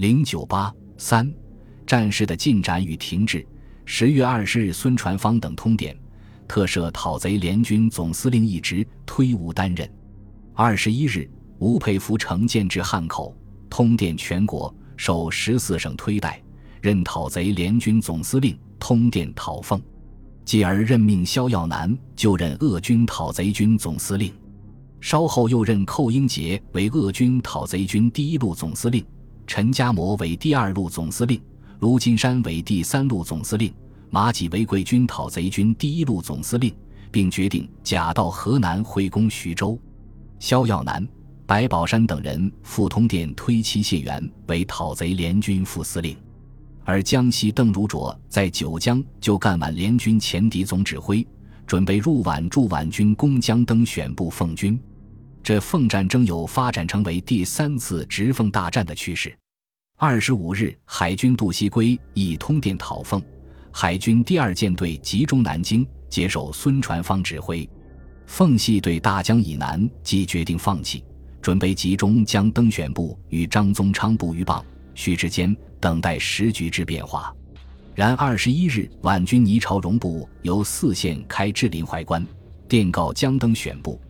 零九八三，战事的进展与停滞。十月二十日，孙传芳等通电，特设讨贼联军总司令一职，推吴担任。二十一日，吴佩孚乘舰至汉口，通电全国，受十四省推戴，任讨贼联军总司令，通电讨奉。继而任命萧耀南就任鄂军讨贼军总司令。稍后又任寇英杰为鄂军讨贼军第一路总司令，陈家模为第二路总司令，卢金山为第三路总司令，马济为贵军讨贼军第一路总司令，并决定假到河南会攻徐州。萧耀南、白宝山等人赴通电推其谢元为讨贼联军副司令，而江西邓如琢在九江就干满联军前敌总指挥，准备入皖助皖军攻江登选部奉军。这奉战争有发展成为第三次直奉大战的趋势。二十五日，海军杜锡圭已通电讨奉，海军第二舰队集中南京，接受孙传芳指挥。奉系对大江以南即决定放弃，准备集中将登选部与张宗昌部于傍徐之间，等待时局之变化。然二十一日，皖军倪朝荣部由四线开至临淮关，电告江登选部。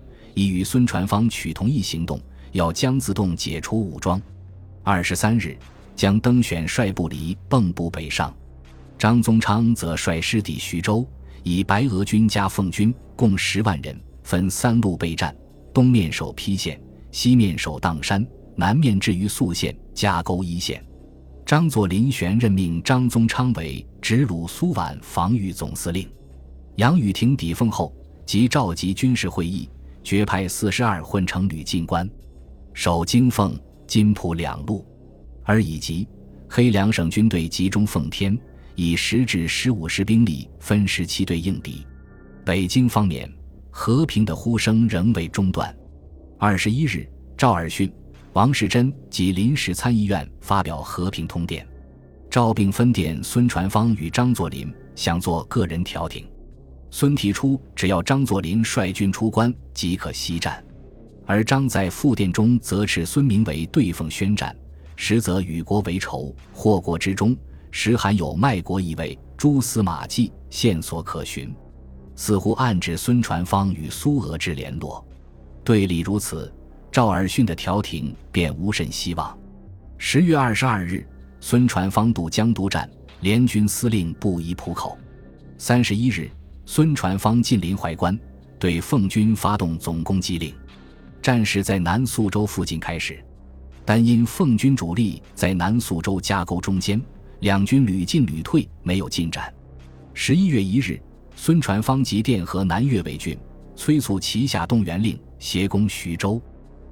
已与孙传芳取同一行动，要江自动解除武装。二十三日，将登选率部离蚌埠北上，张宗昌则率师抵徐州，以白俄军加奉军共十万人，分三路备战：东面守邳县，西面守砀山，南面置于宿县、夹沟一线。张作霖旋任命张宗昌为直鲁苏皖防御总司令。杨宇霆抵奉后，即召集军事会议。决派四十二混成旅进关，守京凤、金浦两路，而以及黑两省军队集中奉天，以十至十五师兵力分十七队应敌。北京方面，和平的呼声仍未中断。二十一日，赵尔巽、王士珍及临时参议院发表和平通电，赵并分电孙传芳与张作霖，想做个人调停。孙提出，只要张作霖率军出关，即可西战；而张在复电中则斥孙明为对奉宣战，实则与国为仇，祸国之中实含有卖国意味，蛛丝马迹线索可循，似乎暗指孙传芳与苏俄之联络。对立如此，赵尔巽的调停便无甚希望。十月二十二日，孙传芳渡江督战，联军司令布宜浦口。三十一日。孙传芳近临淮关，对奉军发动总攻击令。战事在南宿州附近开始，但因奉军主力在南宿州夹沟中间，两军屡进屡退，没有进展。十一月一日，孙传芳急电和南岳维郡，催促旗下动员令，协攻徐州。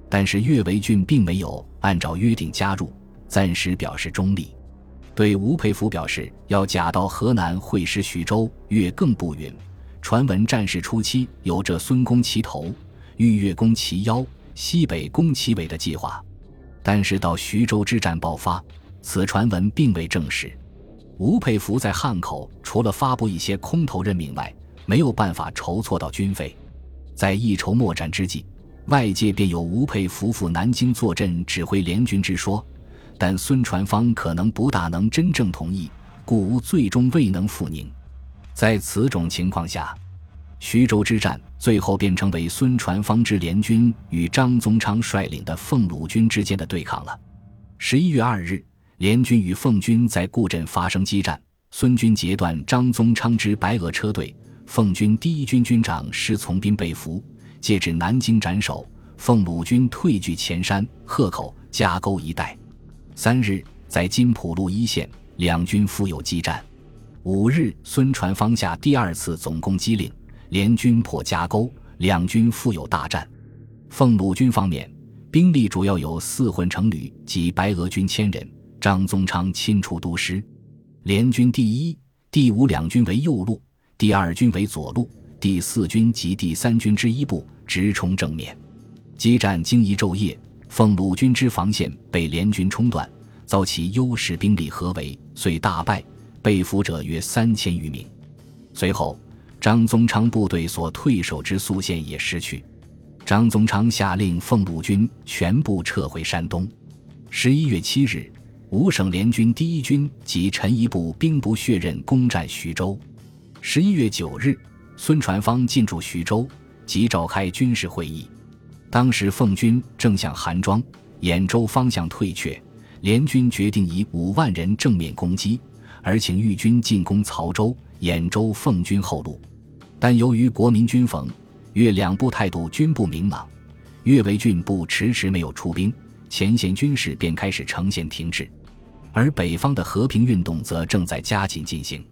但是岳维俊并没有按照约定加入，暂时表示中立。对吴佩孚表示要假到河南会师徐州，岳更不允。传闻战事初期有着孙攻其头、豫越攻其腰、西北攻其尾的计划，但是到徐州之战爆发，此传闻并未证实。吴佩孚在汉口除了发布一些空头任命外，没有办法筹措到军费，在一筹莫展之际，外界便有吴佩孚赴南京坐镇指挥联军之说，但孙传芳可能不大能真正同意，故吴最终未能赴宁。在此种情况下，徐州之战最后变成为孙传芳之联军与张宗昌率领的奉鲁军之间的对抗了。十一月二日，联军与奉军在固镇发生激战，孙军截断张宗昌之白俄车队，奉军第一军军长施从斌被俘，借至南京斩首。奉鲁军退据前山、鹤口、夹沟一带。三日，在金浦路一线，两军复有激战。五日，孙传芳下第二次总攻击令，联军破夹沟，两军复有大战。奉鲁军方面，兵力主要有四混成旅及白俄军千人，张宗昌亲出督师。联军第一、第五两军为右路，第二军为左路，第四军及第三军之一部直冲正面。激战经一昼夜，奉鲁军之防线被联军冲断，遭其优势兵力合围，遂大败。被俘者约三千余名。随后，张宗昌部队所退守之宿县也失去。张宗昌下令奉鲁军全部撤回山东。十一月七日，五省联军第一军及陈仪部兵不血刃攻占徐州。十一月九日，孙传芳进驻徐州，即召开军事会议。当时奉军正向韩庄、兖州方向退却，联军决定以五万人正面攻击，而请豫军进攻曹州、兖州，奉军后路。但由于国民军冯、粤两部态度均不明朗，粤维郡部迟迟没有出兵，前线军事便开始呈现停滞。而北方的和平运动则正在加紧进行。